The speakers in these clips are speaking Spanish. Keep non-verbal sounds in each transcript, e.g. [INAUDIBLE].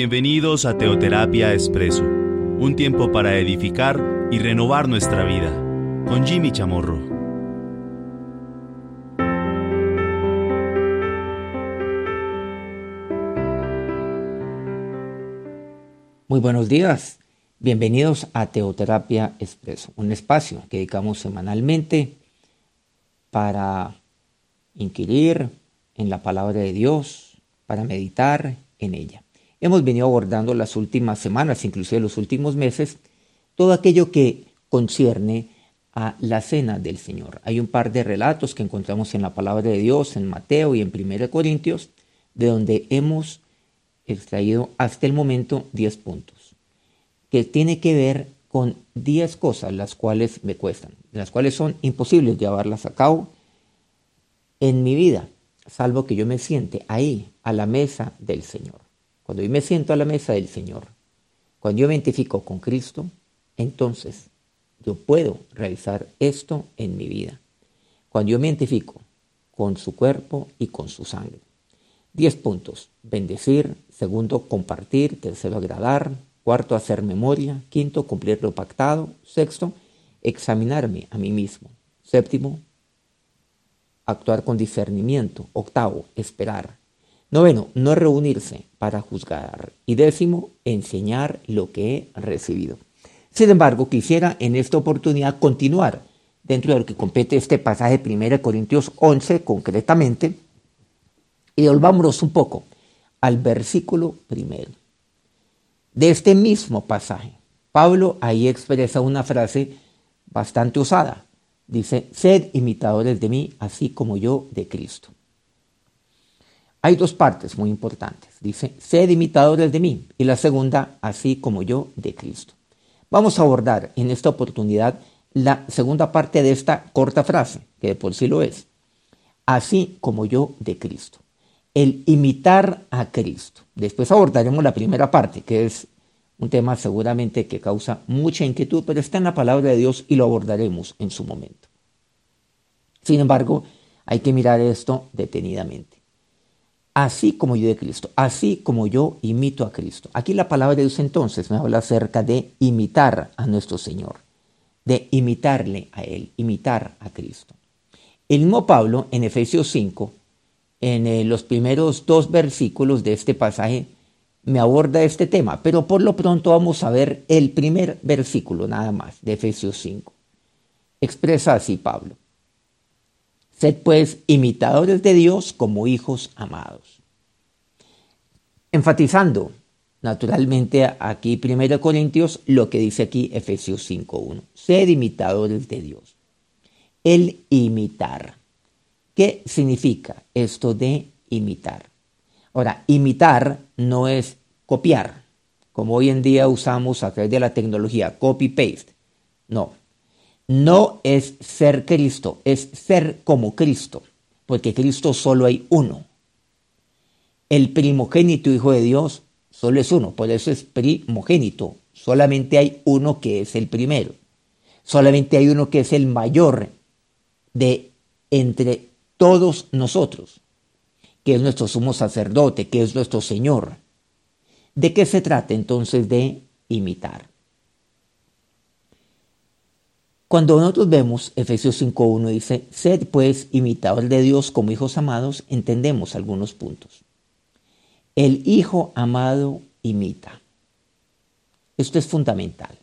Bienvenidos a Teoterapia Expreso, un tiempo para edificar y renovar nuestra vida, con Jimmy Chamorro. Muy buenos días, bienvenidos a Teoterapia Expreso, un espacio que dedicamos semanalmente para inquirir en la palabra de Dios, para meditar en ella. Hemos venido abordando las últimas semanas, inclusive los últimos meses, todo aquello que concierne a la cena del Señor. Hay un par de relatos que encontramos en la palabra de Dios, en Mateo y en 1 Corintios, de donde hemos extraído hasta el momento 10 puntos, que tiene que ver con 10 cosas las cuales me cuestan, las cuales son imposibles llevarlas a cabo en mi vida, salvo que yo me siente ahí, a la mesa del Señor. Cuando yo me siento a la mesa del Señor, cuando yo me identifico con Cristo, entonces yo puedo realizar esto en mi vida. Cuando yo me identifico con su cuerpo y con su sangre. Diez puntos. Bendecir. Segundo, compartir. Tercero, agradar. Cuarto, hacer memoria. Quinto, cumplir lo pactado. Sexto, examinarme a mí mismo. Séptimo, actuar con discernimiento. Octavo, esperar. Noveno, no reunirse para juzgar. Y décimo, enseñar lo que he recibido. Sin embargo, quisiera en esta oportunidad continuar dentro de lo que compete este pasaje de 1 Corintios 11 concretamente y volvámonos un poco al versículo primero. De este mismo pasaje, Pablo ahí expresa una frase bastante usada. Dice, sed imitadores de mí, así como yo de Cristo. Hay dos partes muy importantes. Dice, sed imitadores de mí. Y la segunda, así como yo de Cristo. Vamos a abordar en esta oportunidad la segunda parte de esta corta frase, que de por sí lo es. Así como yo de Cristo. El imitar a Cristo. Después abordaremos la primera parte, que es un tema seguramente que causa mucha inquietud, pero está en la palabra de Dios y lo abordaremos en su momento. Sin embargo, hay que mirar esto detenidamente así como yo de Cristo, así como yo imito a Cristo. Aquí la palabra de Dios entonces me habla acerca de imitar a nuestro Señor, de imitarle a Él, imitar a Cristo. El mismo Pablo en Efesios 5, en eh, los primeros dos versículos de este pasaje, me aborda este tema, pero por lo pronto vamos a ver el primer versículo nada más de Efesios 5. Expresa así Pablo. Sed pues imitadores de Dios como hijos amados. Enfatizando naturalmente aquí 1 Corintios lo que dice aquí Efesios 5.1. Sed imitadores de Dios. El imitar. ¿Qué significa esto de imitar? Ahora, imitar no es copiar, como hoy en día usamos a través de la tecnología, copy-paste. No, no es ser Cristo, es ser como Cristo, porque Cristo solo hay uno. El primogénito Hijo de Dios solo es uno, por eso es primogénito. Solamente hay uno que es el primero. Solamente hay uno que es el mayor de entre todos nosotros, que es nuestro sumo sacerdote, que es nuestro Señor. ¿De qué se trata entonces de imitar? Cuando nosotros vemos Efesios 5.1 dice, sed pues imitador de Dios como hijos amados, entendemos algunos puntos. El hijo amado imita. Esto es fundamental.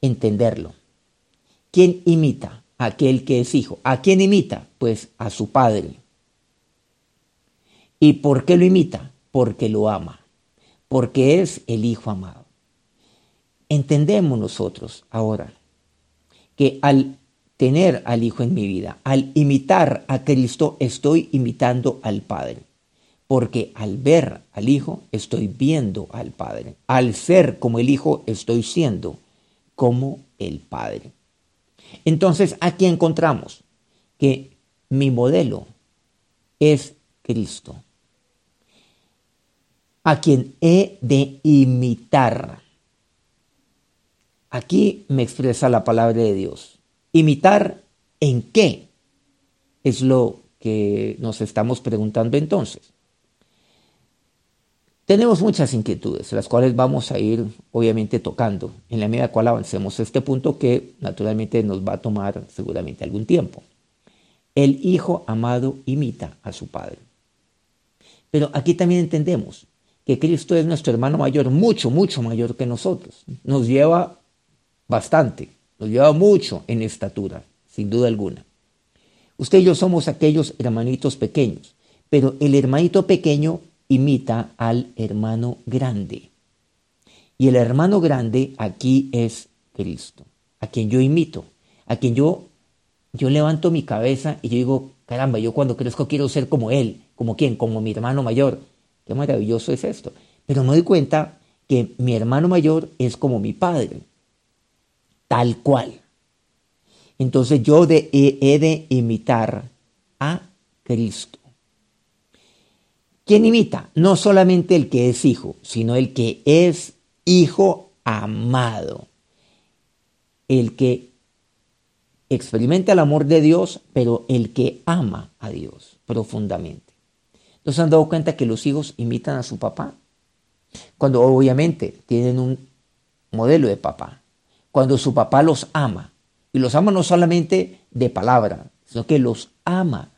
Entenderlo. ¿Quién imita? Aquel que es hijo. ¿A quién imita? Pues a su padre. ¿Y por qué lo imita? Porque lo ama. Porque es el hijo amado. Entendemos nosotros ahora que al tener al Hijo en mi vida, al imitar a Cristo, estoy imitando al Padre. Porque al ver al Hijo, estoy viendo al Padre. Al ser como el Hijo, estoy siendo como el Padre. Entonces, aquí encontramos que mi modelo es Cristo, a quien he de imitar. Aquí me expresa la palabra de Dios. ¿Imitar en qué? Es lo que nos estamos preguntando entonces. Tenemos muchas inquietudes, las cuales vamos a ir obviamente tocando en la medida cual avancemos este punto que naturalmente nos va a tomar seguramente algún tiempo. El hijo amado imita a su padre. Pero aquí también entendemos que Cristo es nuestro hermano mayor, mucho, mucho mayor que nosotros. Nos lleva bastante, nos lleva mucho en estatura, sin duda alguna. Usted y yo somos aquellos hermanitos pequeños, pero el hermanito pequeño imita al hermano grande. Y el hermano grande aquí es Cristo, a quien yo imito, a quien yo, yo levanto mi cabeza y yo digo, caramba, yo cuando crezco quiero ser como él, como quién, como mi hermano mayor. Qué maravilloso es esto. Pero me doy cuenta que mi hermano mayor es como mi padre, tal cual. Entonces yo de, he de imitar a Cristo. ¿Quién imita? No solamente el que es hijo, sino el que es hijo amado. El que experimenta el amor de Dios, pero el que ama a Dios profundamente. ¿No se han dado cuenta que los hijos imitan a su papá? Cuando obviamente tienen un modelo de papá. Cuando su papá los ama. Y los ama no solamente de palabra, sino que los ama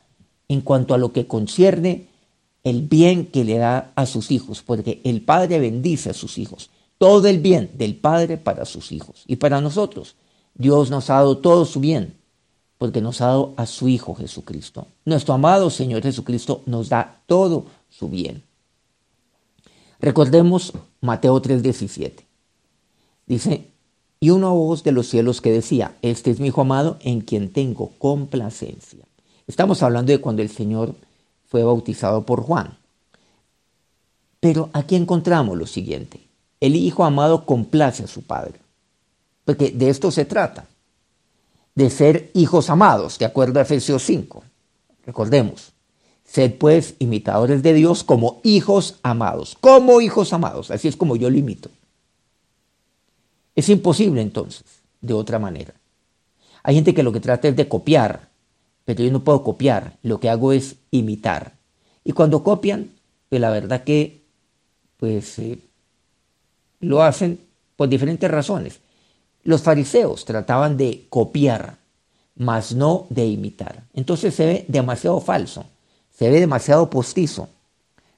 en cuanto a lo que concierne el bien que le da a sus hijos, porque el Padre bendice a sus hijos. Todo el bien del Padre para sus hijos y para nosotros. Dios nos ha dado todo su bien, porque nos ha dado a su Hijo Jesucristo. Nuestro amado Señor Jesucristo nos da todo su bien. Recordemos Mateo 3:17. Dice, y una voz de los cielos que decía, este es mi Hijo amado en quien tengo complacencia. Estamos hablando de cuando el Señor fue bautizado por Juan. Pero aquí encontramos lo siguiente. El Hijo amado complace a su Padre. Porque de esto se trata. De ser hijos amados, de acuerdo a Efesios 5. Recordemos. Sed pues imitadores de Dios como hijos amados. Como hijos amados. Así es como yo lo imito. Es imposible entonces, de otra manera. Hay gente que lo que trata es de copiar pero yo no puedo copiar, lo que hago es imitar. Y cuando copian, pues la verdad que pues eh, lo hacen por diferentes razones. Los fariseos trataban de copiar, mas no de imitar. Entonces se ve demasiado falso, se ve demasiado postizo,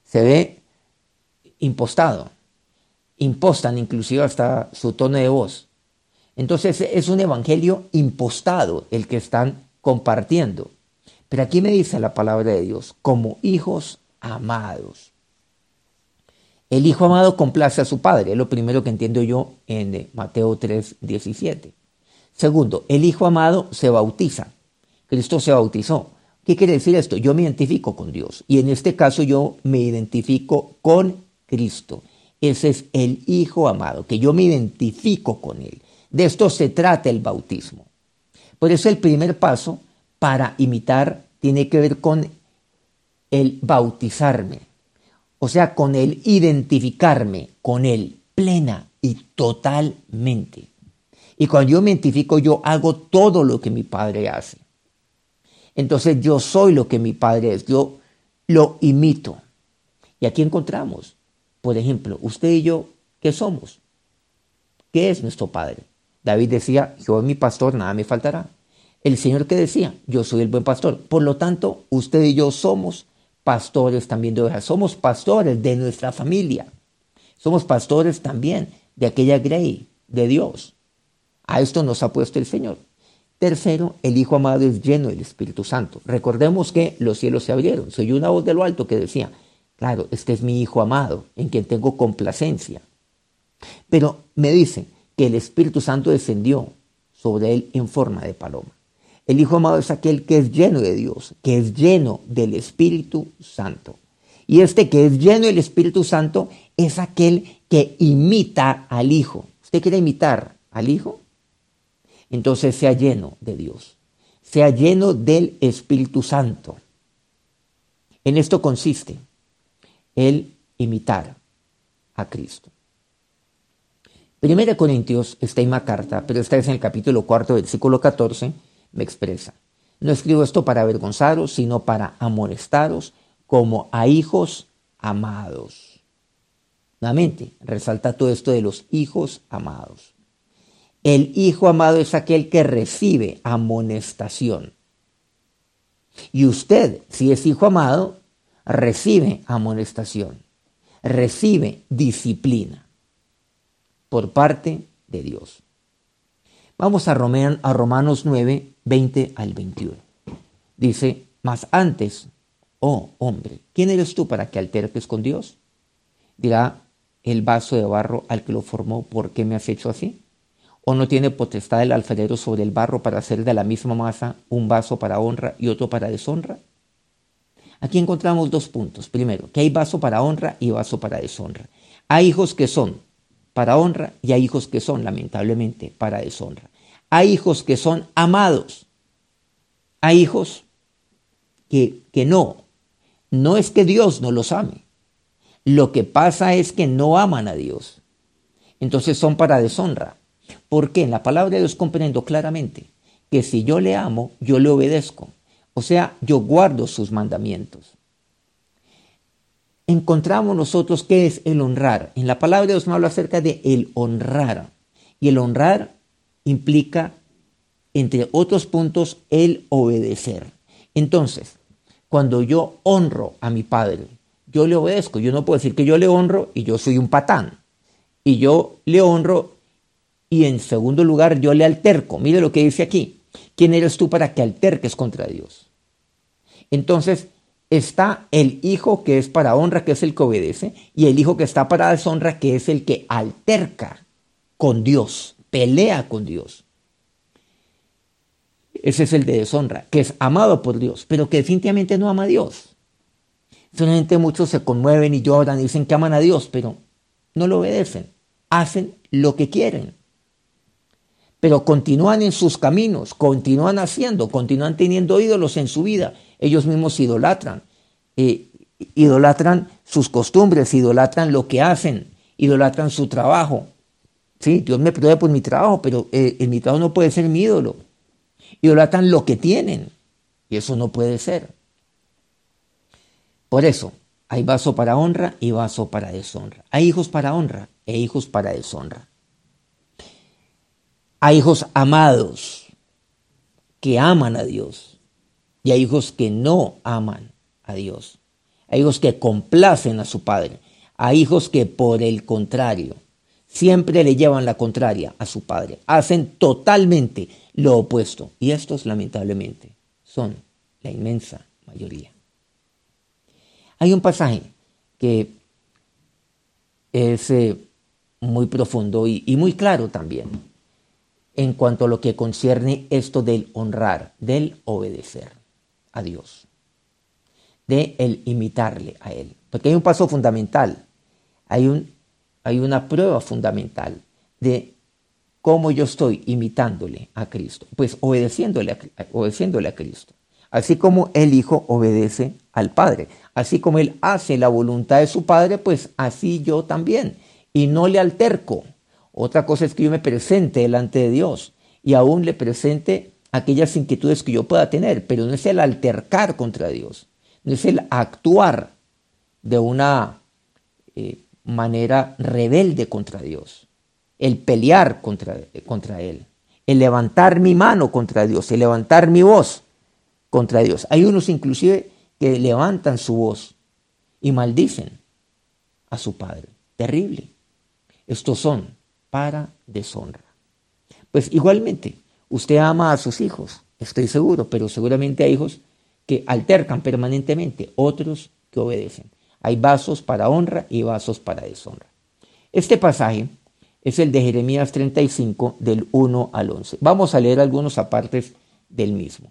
se ve impostado. Impostan inclusive hasta su tono de voz. Entonces es un evangelio impostado el que están compartiendo. Pero aquí me dice la palabra de Dios, como hijos amados. El hijo amado complace a su padre, es lo primero que entiendo yo en eh, Mateo 3, 17. Segundo, el hijo amado se bautiza. Cristo se bautizó. ¿Qué quiere decir esto? Yo me identifico con Dios y en este caso yo me identifico con Cristo. Ese es el Hijo amado, que yo me identifico con Él. De esto se trata el bautismo. Por eso el primer paso para imitar tiene que ver con el bautizarme, o sea, con el identificarme con Él plena y totalmente. Y cuando yo me identifico, yo hago todo lo que mi Padre hace. Entonces yo soy lo que mi Padre es, yo lo imito. Y aquí encontramos, por ejemplo, usted y yo, ¿qué somos? ¿Qué es nuestro Padre? David decía, yo soy mi pastor, nada me faltará. El Señor que decía, yo soy el buen pastor. Por lo tanto, usted y yo somos pastores también de ovejas. Somos pastores de nuestra familia. Somos pastores también de aquella grey de Dios. A esto nos ha puesto el Señor. Tercero, el Hijo amado es lleno del Espíritu Santo. Recordemos que los cielos se abrieron. Soy una voz de lo alto que decía, claro, este es mi Hijo amado, en quien tengo complacencia. Pero me dice que el Espíritu Santo descendió sobre él en forma de paloma. El Hijo amado es aquel que es lleno de Dios, que es lleno del Espíritu Santo. Y este que es lleno del Espíritu Santo es aquel que imita al Hijo. ¿Usted quiere imitar al Hijo? Entonces sea lleno de Dios, sea lleno del Espíritu Santo. En esto consiste el imitar a Cristo. Primera Corintios en una carta, pero esta es en el capítulo cuarto, versículo 14, me expresa. No escribo esto para avergonzaros, sino para amonestaros como a hijos amados. Nuevamente, resalta todo esto de los hijos amados. El hijo amado es aquel que recibe amonestación. Y usted, si es hijo amado, recibe amonestación, recibe disciplina por parte de Dios. Vamos a, Romanos 9, 20 al 21. Dice, mas antes, oh hombre, ¿quién eres tú para que alterques con Dios? Dirá el vaso de barro al que lo formó, ¿por qué me has hecho así? ¿O no tiene potestad el alfarero sobre el barro para hacer de la misma masa un vaso para honra y otro para deshonra? Aquí encontramos dos puntos. Primero, que hay vaso para honra y vaso para deshonra. Hay hijos que son para honra y hay hijos que son, lamentablemente, para deshonra. Hay hijos que son amados. Hay hijos que, que no. No es que Dios no los ame. Lo que pasa es que no aman a Dios. Entonces son para deshonra. Porque en la palabra de Dios comprendo claramente que si yo le amo, yo le obedezco. O sea, yo guardo sus mandamientos. Encontramos nosotros qué es el honrar. En la palabra de Dios me habla acerca de el honrar. Y el honrar implica, entre otros puntos, el obedecer. Entonces, cuando yo honro a mi padre, yo le obedezco. Yo no puedo decir que yo le honro y yo soy un patán. Y yo le honro y en segundo lugar yo le alterco. Mire lo que dice aquí. ¿Quién eres tú para que alterques contra Dios? Entonces está el hijo que es para honra, que es el que obedece, y el hijo que está para deshonra, que es el que alterca con Dios, pelea con Dios. Ese es el de deshonra, que es amado por Dios, pero que definitivamente no ama a Dios. Solamente muchos se conmueven y lloran y dicen que aman a Dios, pero no lo obedecen. Hacen lo que quieren. Pero continúan en sus caminos, continúan haciendo, continúan teniendo ídolos en su vida. Ellos mismos idolatran. Eh, idolatran sus costumbres, idolatran lo que hacen, idolatran su trabajo. Sí, Dios me perdone por mi trabajo, pero eh, en mi trabajo no puede ser mi ídolo. Idolatran lo que tienen. Y eso no puede ser. Por eso, hay vaso para honra y vaso para deshonra. Hay hijos para honra e hijos para deshonra. Hay hijos amados que aman a Dios y hay hijos que no aman a Dios. Hay hijos que complacen a su padre. Hay hijos que por el contrario siempre le llevan la contraria a su padre. Hacen totalmente lo opuesto. Y estos lamentablemente son la inmensa mayoría. Hay un pasaje que es eh, muy profundo y, muy claro también en cuanto a lo que concierne esto del honrar, del obedecer a Dios, de el imitarle a Él. Porque hay un paso fundamental, hay, un, hay una prueba fundamental de cómo yo estoy imitándole a Cristo, pues obedeciéndole obedeciéndole a Cristo. Así como el Hijo obedece al Padre. Así como Él hace la voluntad de su Padre, pues así yo también. Y no le alterco. Otra cosa es que yo me presente delante de Dios y aún le presente aquellas inquietudes que yo pueda tener, pero no es el altercar contra Dios, no es el actuar de una eh, manera rebelde contra Dios, el pelear contra, contra Él, el levantar mi mano contra Dios, el levantar mi voz contra Dios. Hay unos inclusive que levantan su voz y maldicen a su padre. Terrible. Estos son para deshonra. Pues igualmente, usted ama a sus hijos, estoy seguro, pero seguramente hay hijos que altercan permanentemente, otros que obedecen. Hay vasos para honra y vasos para deshonra. Este pasaje es el de Jeremías 35 del 1 al 11. Vamos a leer algunos apartes del mismo.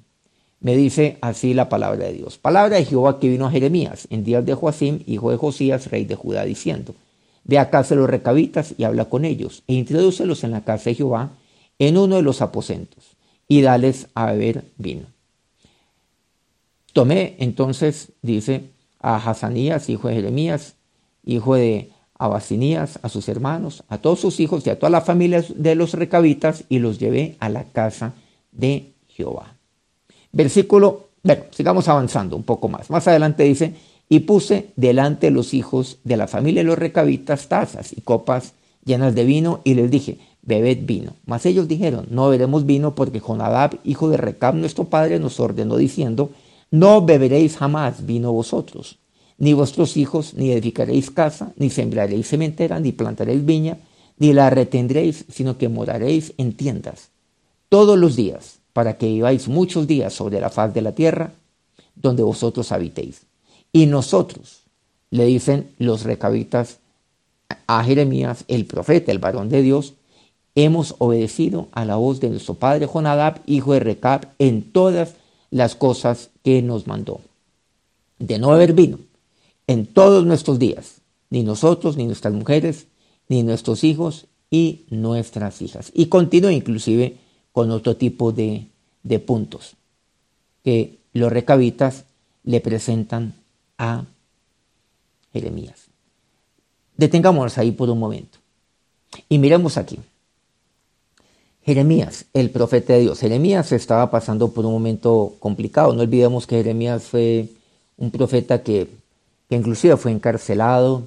Me dice así la palabra de Dios. Palabra de Jehová que vino a Jeremías en días de Joacim, hijo de Josías, rey de Judá, diciendo, Ve a casa de los recabitas y habla con ellos, e introdúcelos en la casa de Jehová, en uno de los aposentos, y dales a beber vino. Tomé entonces, dice, a Hazanías, hijo de Jeremías, hijo de Abasinías, a sus hermanos, a todos sus hijos y a todas las familias de los recabitas, y los llevé a la casa de Jehová. Versículo, bueno, sigamos avanzando un poco más. Más adelante dice, y puse delante de los hijos de la familia de los recabitas tazas y copas llenas de vino y les dije, bebed vino. Mas ellos dijeron, no beberemos vino porque Jonadab, hijo de Recab, nuestro padre, nos ordenó diciendo, no beberéis jamás vino vosotros, ni vuestros hijos, ni edificaréis casa, ni sembraréis cementera, ni plantaréis viña, ni la retendréis, sino que moraréis en tiendas todos los días, para que viváis muchos días sobre la faz de la tierra, donde vosotros habitéis. Y nosotros, le dicen los recabitas a Jeremías, el profeta, el varón de Dios, hemos obedecido a la voz de nuestro padre Jonadab, hijo de Recab, en todas las cosas que nos mandó. De no haber vino en todos nuestros días, ni nosotros, ni nuestras mujeres, ni nuestros hijos y nuestras hijas. Y continúa inclusive con otro tipo de, de puntos que los recabitas le presentan a Jeremías. Detengámonos ahí por un momento y miremos aquí. Jeremías, el profeta de Dios. Jeremías estaba pasando por un momento complicado. No olvidemos que Jeremías fue un profeta que, que inclusive fue encarcelado,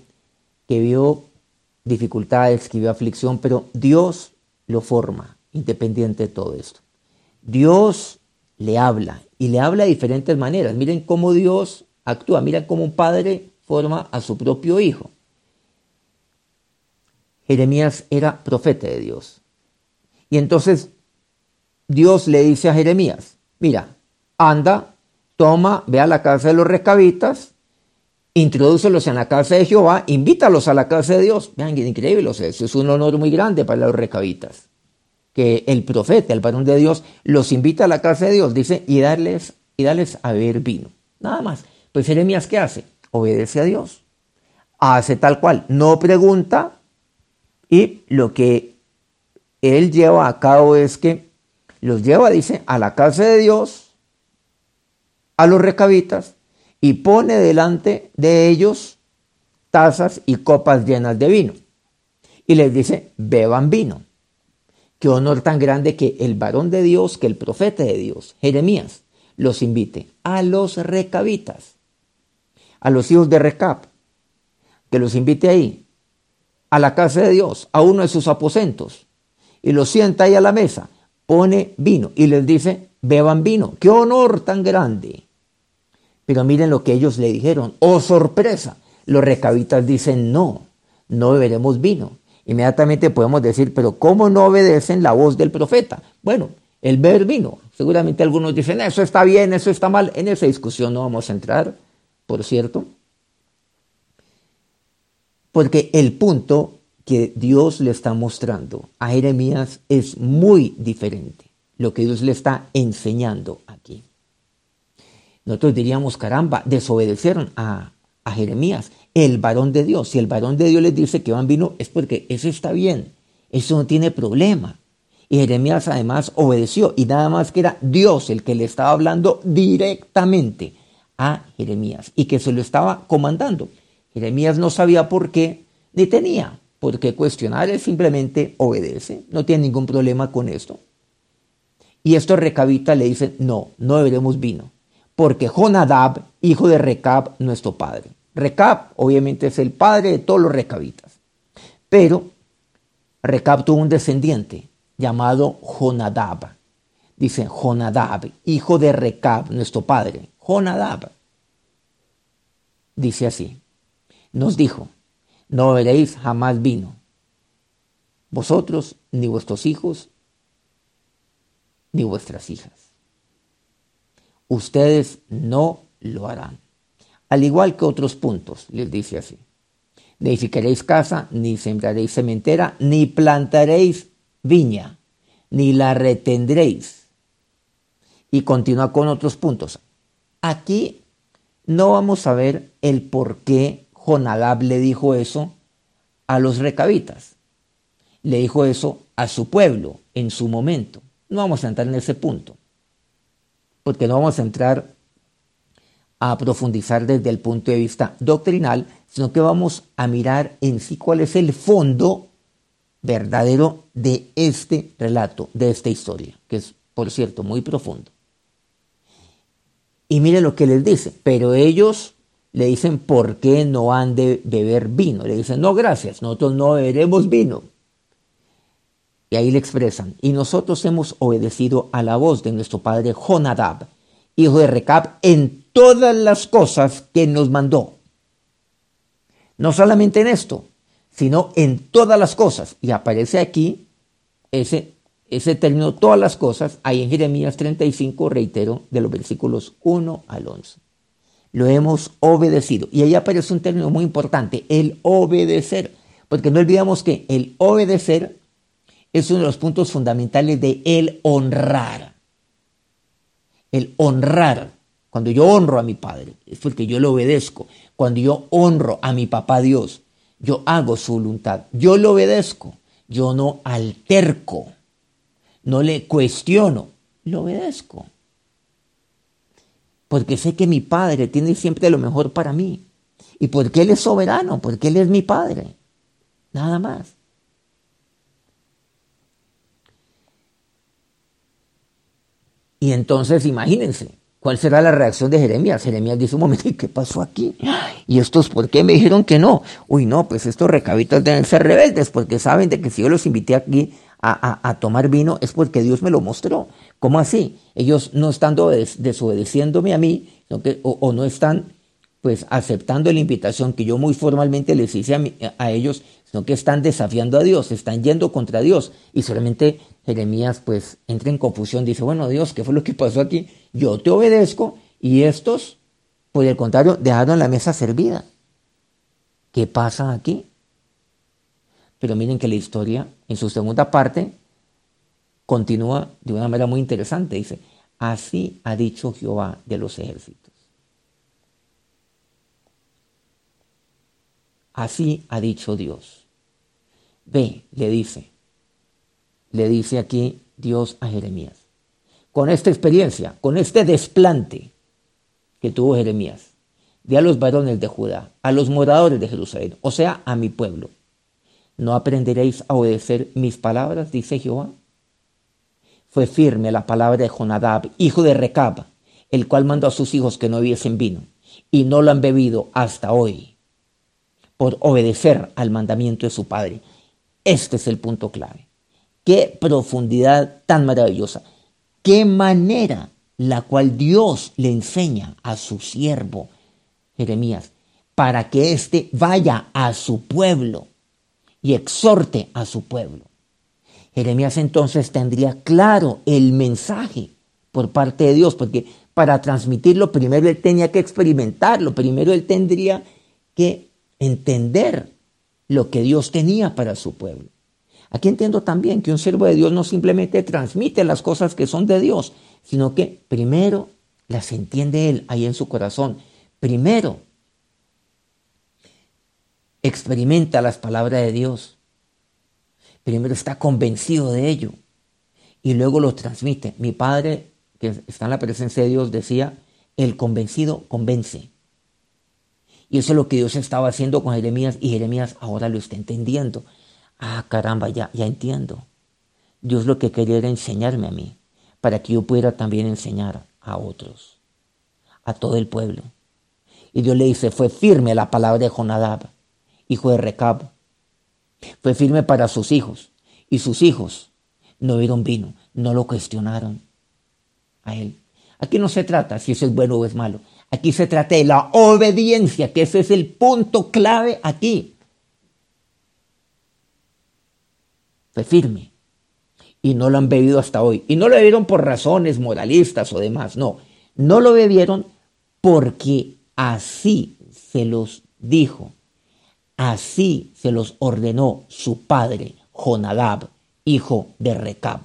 que vio dificultades, que vio aflicción, pero Dios lo forma independiente de todo esto. Dios le habla y le habla de diferentes maneras. Miren cómo Dios actúa, miren cómo un padre forma a su propio hijo. Jeremías era profeta de Dios. Y entonces Dios le dice a Jeremías, mira, anda, toma, ve a la casa de los recabitas, introdúcelos en la casa de Jehová, invítalos a la casa de Dios. Vean, increíble, eso es un honor muy grande para los recabitas. Que el profeta, el varón de Dios, los invita a la casa de Dios, dice, y darles, y darles a beber vino. Nada más. Pues Jeremías, ¿qué hace? Obedece a Dios. Hace tal cual. No pregunta, y lo que él lleva a cabo es que los lleva, dice, a la casa de Dios, a los recabitas, y pone delante de ellos tazas y copas llenas de vino. Y les dice, beban vino. Qué honor tan grande que el varón de Dios, que el profeta de Dios, Jeremías, los invite a los recabitas, a los hijos de Recab, que los invite ahí, a la casa de Dios, a uno de sus aposentos, y los sienta ahí a la mesa, pone vino y les dice, beban vino. ¡Qué honor tan grande! Pero miren lo que ellos le dijeron. ¡Oh, sorpresa! Los recabitas dicen, no, no beberemos vino. Inmediatamente podemos decir, pero ¿cómo no obedecen la voz del profeta? Bueno, el beber vino. Seguramente algunos dicen, eso está bien, eso está mal. En esa discusión no vamos a entrar, por cierto. Porque el punto que Dios le está mostrando a Jeremías es muy diferente. Lo que Dios le está enseñando aquí. Nosotros diríamos, caramba, desobedecieron a, Jeremías, el varón de Dios. Si el varón de Dios les dice que van vino, es porque eso está bien, eso no tiene problema. Y Jeremías además obedeció y nada más que era Dios el que le estaba hablando directamente Jeremías y que se lo estaba comandando. Jeremías no sabía por qué ni tenía porque cuestionar es simplemente obedece, no tiene ningún problema con esto. Y estos recabitas le dicen, no, no beberemos vino, porque Jonadab, hijo de Recab, nuestro padre. Recab obviamente es el padre de todos los recabitas, pero Recab tuvo un descendiente llamado Jonadab. Dicen Jonadab, hijo de Recab, nuestro padre. Jonadab. Dice así, nos dijo, no veréis jamás vino, vosotros, ni vuestros hijos, ni vuestras hijas. Ustedes no lo harán. Al igual que otros puntos, les dice así. Ni edificaréis casa, ni sembraréis cementera, ni plantaréis viña, ni la retendréis. Y continúa con otros puntos. Aquí no vamos a ver el por qué Jonadab le dijo eso a los recabitas. Le dijo eso a su pueblo en su momento. No vamos a entrar en ese punto, porque no vamos a entrar a profundizar desde el punto de vista doctrinal, sino que vamos a mirar en sí cuál es el fondo verdadero de este relato, de esta historia, que es, por cierto, muy profundo. Y mire lo que les dice, pero ellos le dicen, ¿por qué no han de beber vino? Le dicen, no, gracias, nosotros no beberemos vino. Y ahí le expresan, y nosotros hemos obedecido a la voz de nuestro padre Jonadab, hijo de Recab, en todas las cosas que nos mandó. No solamente en esto, sino en todas las cosas. Y aparece aquí ese, ese término, todas las cosas, ahí en Jeremías 35, reitero, de los versículos 1 al 11. Lo hemos obedecido. Y ahí aparece un término muy importante, el obedecer. Porque no olvidamos que el obedecer es uno de los puntos fundamentales de el honrar. El honrar. Cuando yo honro a mi padre, es porque yo le obedezco. Cuando yo honro a mi papá Dios, yo hago su voluntad. Yo le obedezco. Yo no alterco. No le cuestiono. Le obedezco. Porque sé que mi padre tiene siempre lo mejor para mí. Y porque Él es soberano, porque Él es mi padre. Nada más. Y entonces imagínense, ¿cuál será la reacción de Jeremías? Jeremías dice un momento, ¿y qué pasó aquí? ¿Y estos por qué me dijeron que no? Uy, no, pues estos recabitos deben ser rebeldes porque saben de que si yo los invité aquí a, tomar vino es porque Dios me lo mostró. ¿Cómo así? Ellos no están desobedeciéndome a mí o, no están pues aceptando la invitación que yo muy formalmente les hice a, a ellos, sino que están desafiando a Dios, están yendo contra Dios y solamente Jeremías pues entra en confusión, dice, bueno Dios, ¿qué fue lo que pasó aquí? Yo te obedezco y estos, por el contrario, dejaron la mesa servida. ¿Qué pasa aquí? Pero miren que la historia, en su segunda parte, continúa de una manera muy interesante. Dice, así ha dicho Jehová de los ejércitos. Así ha dicho Dios. Ve, le dice, le dice aquí Dios a Jeremías. Con esta experiencia, con este desplante que tuvo Jeremías, de a los varones de Judá, a los moradores de Jerusalén, o sea, a mi pueblo, ¿no aprenderéis a obedecer mis palabras? dice Jehová. Fue firme la palabra de Jonadab, hijo de Recab, el cual mandó a sus hijos que no bebiesen vino, y no lo han bebido hasta hoy, por obedecer al mandamiento de su padre. Este es el punto clave. Qué profundidad tan maravillosa. Qué manera la cual Dios le enseña a su siervo Jeremías para que éste vaya a su pueblo y exhorte a su pueblo. Jeremías entonces tendría claro el mensaje por parte de Dios, porque para transmitirlo primero él tenía que experimentarlo, primero él tendría que entender lo que Dios tenía para su pueblo. Aquí entiendo también que un siervo de Dios no simplemente transmite las cosas que son de Dios, sino que primero las entiende él ahí en su corazón. Primero experimenta las palabras de Dios. Primero está convencido de ello y luego lo transmite. Mi padre, que está en la presencia de Dios, decía, el convencido convence. Y eso es lo que Dios estaba haciendo con Jeremías y Jeremías ahora lo está entendiendo. Ah, caramba, ya, ya entiendo. Dios lo que quería era enseñarme a mí, para que yo pudiera también enseñar a otros, a todo el pueblo. Y Dios le dice, fue firme la palabra de Jonadab, hijo de Recab. Fue firme para sus hijos. Y sus hijos no vieron vino, no lo cuestionaron a él. Aquí no se trata si eso es bueno o es malo. Aquí se trata de la obediencia, que ese es el punto clave aquí. fue firme. Y no lo han bebido hasta hoy. Y no lo bebieron por razones moralistas o demás, no. No lo bebieron porque así se los dijo. Así se los ordenó su padre, Jonadab, hijo de Recab.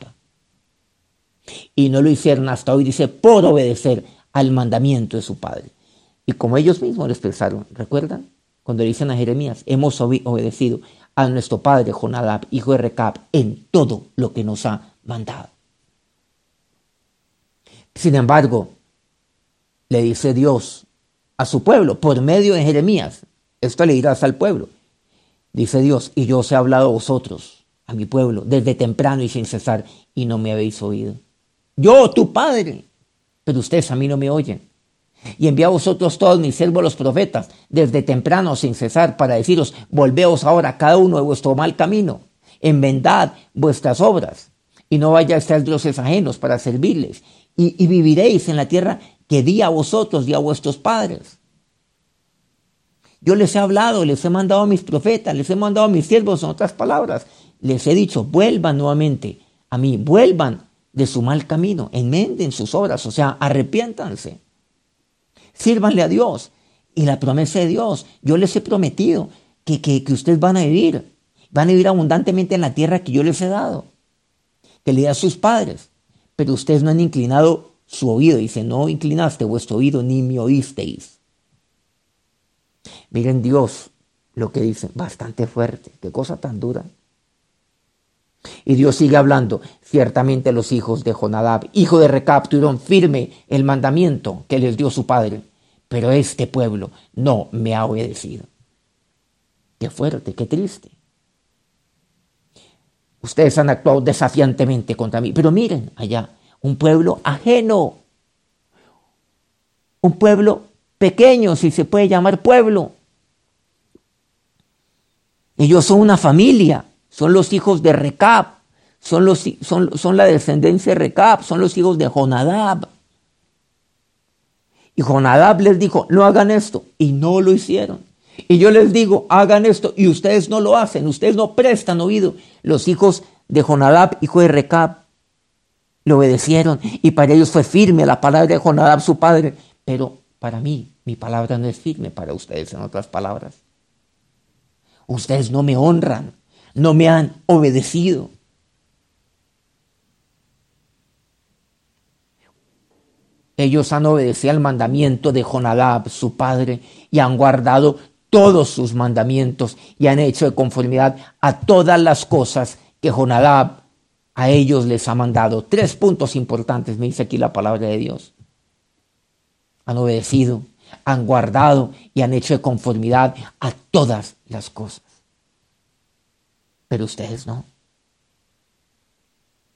Y no lo hicieron hasta hoy, dice, por obedecer al mandamiento de su padre. Y como ellos mismos lo expresaron, ¿recuerdan? Cuando le dicen a Jeremías, hemos obedecido a nuestro padre Jonadab, hijo de Recab, en todo lo que nos ha mandado. Sin embargo, le dice Dios a su pueblo por medio de Jeremías, esto le dirás al pueblo, dice Dios, y yo os he hablado a vosotros, a mi pueblo, desde temprano y sin cesar, y no me habéis oído. Yo, tu padre, pero ustedes a mí no me oyen. Y envía a vosotros todos mis siervos los profetas, desde temprano sin cesar, para deciros, volveos ahora cada uno de vuestro mal camino, enmendad vuestras obras, y no vayáis a dioses ajenos para servirles, y, y viviréis en la tierra que di a vosotros y a vuestros padres. Yo les he hablado, les he mandado a mis profetas, les he mandado a mis siervos, en otras palabras, les he dicho, vuelvan nuevamente a mí, vuelvan de su mal camino, enmenden sus obras, o sea, arrepiéntanse. Sírvanle a Dios. Y la promesa de Dios, yo les he prometido que, que, que ustedes van a vivir, van a vivir abundantemente en la tierra que yo les he dado, que le di a sus padres, pero ustedes no han inclinado su oído, dice, no inclinaste vuestro oído ni me oísteis. Miren Dios lo que dice, bastante fuerte, qué cosa tan dura. Y Dios sigue hablando. Ciertamente los hijos de Jonadab, hijo de Recap, firme el mandamiento que les dio su padre, pero este pueblo no me ha obedecido. Qué fuerte, qué triste. Ustedes han actuado desafiantemente contra mí, pero miren allá, un pueblo ajeno, un pueblo pequeño, si se puede llamar pueblo. Ellos son una familia, son los hijos de Recap, son, los, son, son la descendencia de Recap, son los hijos de Jonadab. Y Jonadab les dijo, no hagan esto, y no lo hicieron. Y yo les digo, hagan esto, y ustedes no lo hacen, ustedes no prestan oído. Los hijos de Jonadab, hijo de Recap, le obedecieron, y para ellos fue firme la palabra de Jonadab, su padre. Pero para mí, mi palabra no es firme para ustedes, en otras palabras. Ustedes no me honran, no me han obedecido. Ellos han obedecido al mandamiento de Jonadab, su padre, y han guardado todos sus mandamientos y han hecho de conformidad a todas las cosas que Jonadab a ellos les ha mandado. Tres puntos importantes, me dice aquí la palabra de Dios. Han obedecido, han guardado y han hecho conformidad a todas las cosas pero ustedes no.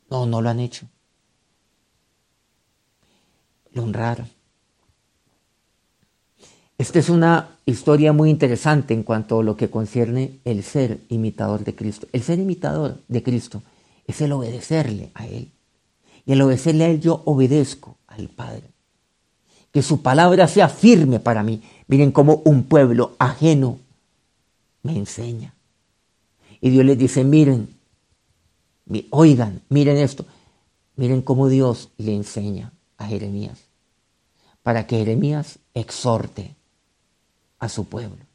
No, no lo han hecho. Lo honraron. Esta es una historia muy interesante en cuanto a lo que concierne el ser imitador de Cristo. El ser imitador de Cristo es el obedecerle a Él. Y el obedecerle a Él yo obedezco al Padre. Que su palabra sea firme para mí. Miren cómo un pueblo ajeno me enseña. Y Dios les dice, miren, oigan, miren esto. Miren cómo Dios le enseña a Jeremías. Para que Jeremías exhorte a su pueblo.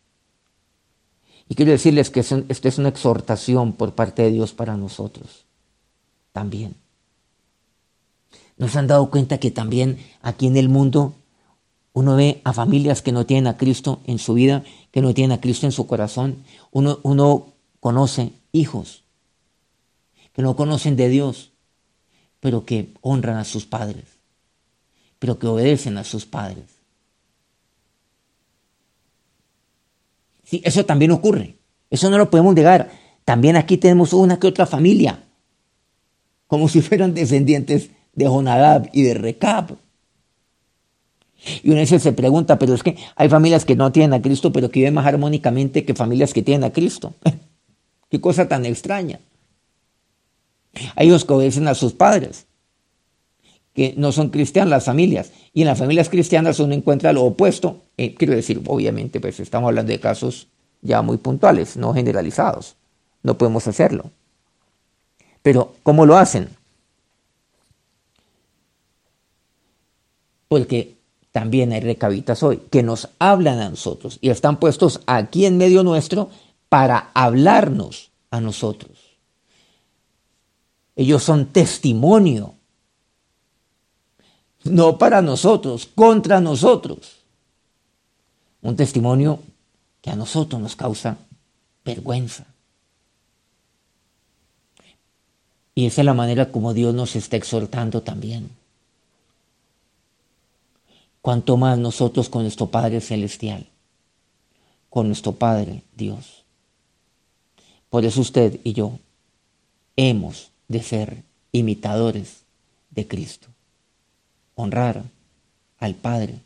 Y quiero decirles que esta es una exhortación por parte de Dios para nosotros. También. ¿Nos han dado cuenta que también aquí en el mundo uno ve a familias que no tienen a Cristo en su vida, que no tienen a Cristo en su corazón? Uno, uno conoce hijos que no conocen de Dios, pero que honran a sus padres, pero que obedecen a sus padres. Sí, eso también ocurre. Eso no lo podemos negar. También aquí tenemos una que otra familia, como si fueran descendientes de Jonadab y de Recab. Y una vez se pregunta, pero es que hay familias que no tienen a Cristo, pero que viven más armónicamente que familias que tienen a Cristo. [LAUGHS] Qué cosa tan extraña. Hay hijos que obedecen a sus padres, que no son cristianos las familias. Y en las familias cristianas uno encuentra lo opuesto. Eh, quiero decir, obviamente, pues estamos hablando de casos ya muy puntuales, no generalizados. No podemos hacerlo. Pero, ¿cómo lo hacen? Porque también hay recabitas hoy que nos hablan a nosotros y están puestos aquí en medio nuestro para hablarnos a nosotros. Ellos son testimonio, no para nosotros, contra nosotros. Un testimonio que a nosotros nos causa vergüenza. Y esa es la manera como Dios nos está exhortando también. Cuanto más nosotros con nuestro Padre Celestial, con nuestro Padre Dios. Por eso usted y yo hemos de ser imitadores de Cristo. Honrar al Padre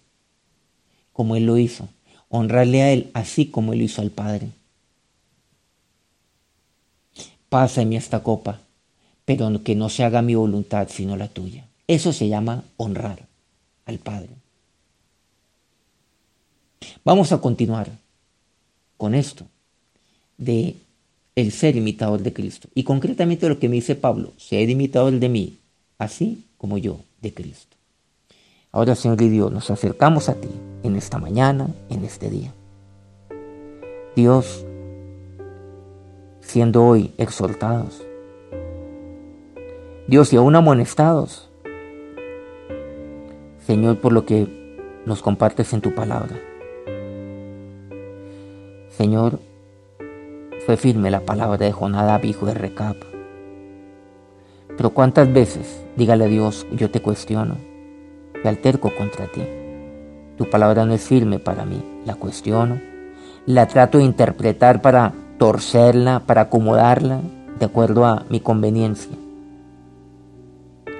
como Él lo hizo, honrarle a Él así como Él lo hizo al Padre. Pásame esta copa, pero que no se haga mi voluntad sino la tuya. Eso se llama honrar al Padre. Vamos a continuar con esto de el ser imitador de Cristo. Y concretamente lo que me dice Pablo, ser imitador de mí, así como yo de Cristo. Ahora, Señor y Dios, nos acercamos a ti en esta mañana, en este día. Dios, siendo hoy exhortados, Dios y aún amonestados, Señor, por lo que nos compartes en tu palabra. Señor, fue firme la palabra de Jonadab, hijo de Recap. Pero cuántas veces, dígale a Dios, yo te cuestiono, y alterco contra ti. Tu palabra no es firme para mí, la cuestiono, la trato de interpretar para torcerla, para acomodarla de acuerdo a mi conveniencia.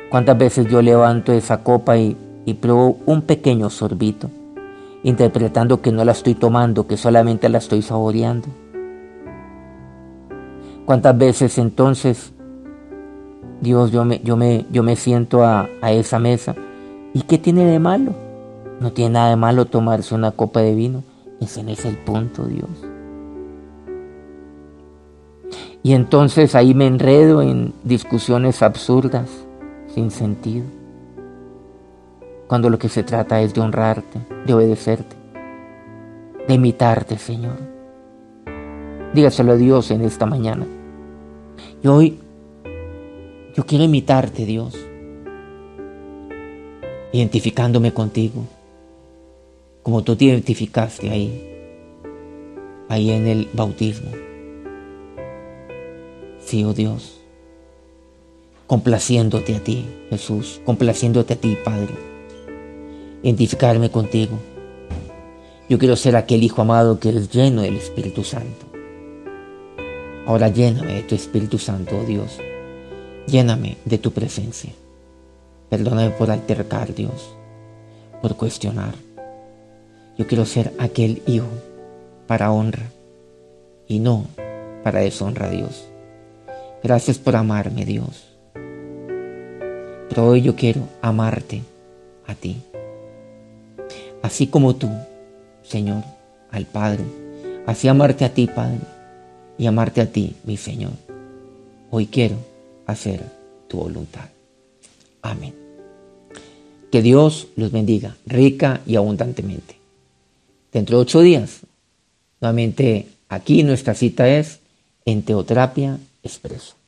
¿Cuántas veces yo levanto esa copa y, y pruebo un pequeño sorbito, interpretando que no la estoy tomando, que solamente la estoy saboreando? ¿Cuántas veces entonces, Dios, yo me, yo me, yo me siento a, esa mesa? ¿Y qué tiene de malo? No tiene nada de malo tomarse una copa de vino. Ese es el punto, Dios. Y entonces ahí me enredo en discusiones absurdas, sin sentido. Cuando lo que se trata es de honrarte, de obedecerte, de imitarte, Señor. Dígaselo a Dios en esta mañana. Y hoy yo quiero imitarte, Dios, identificándome contigo, como tú te identificaste ahí, ahí en el bautismo. Sí, oh Dios, complaciéndote a ti, Jesús, complaciéndote a ti, Padre, identificarme contigo. Yo quiero ser aquel Hijo amado que es lleno del Espíritu Santo. Ahora lléname de tu Espíritu Santo, oh Dios. Lléname de tu presencia. Perdóname por altercar, Dios, por cuestionar. Yo quiero ser aquel hijo para honra y no para deshonra Dios. Gracias por amarme, Dios. Pero hoy yo quiero amarte a ti. Así como tú, Señor, al Padre. Así amarte a ti, Padre y amarte a ti, mi Señor. Hoy quiero hacer tu voluntad. Amén. Que Dios los bendiga rica y abundantemente. Dentro de ocho días, nuevamente aquí nuestra cita es en Teoterapia Expreso.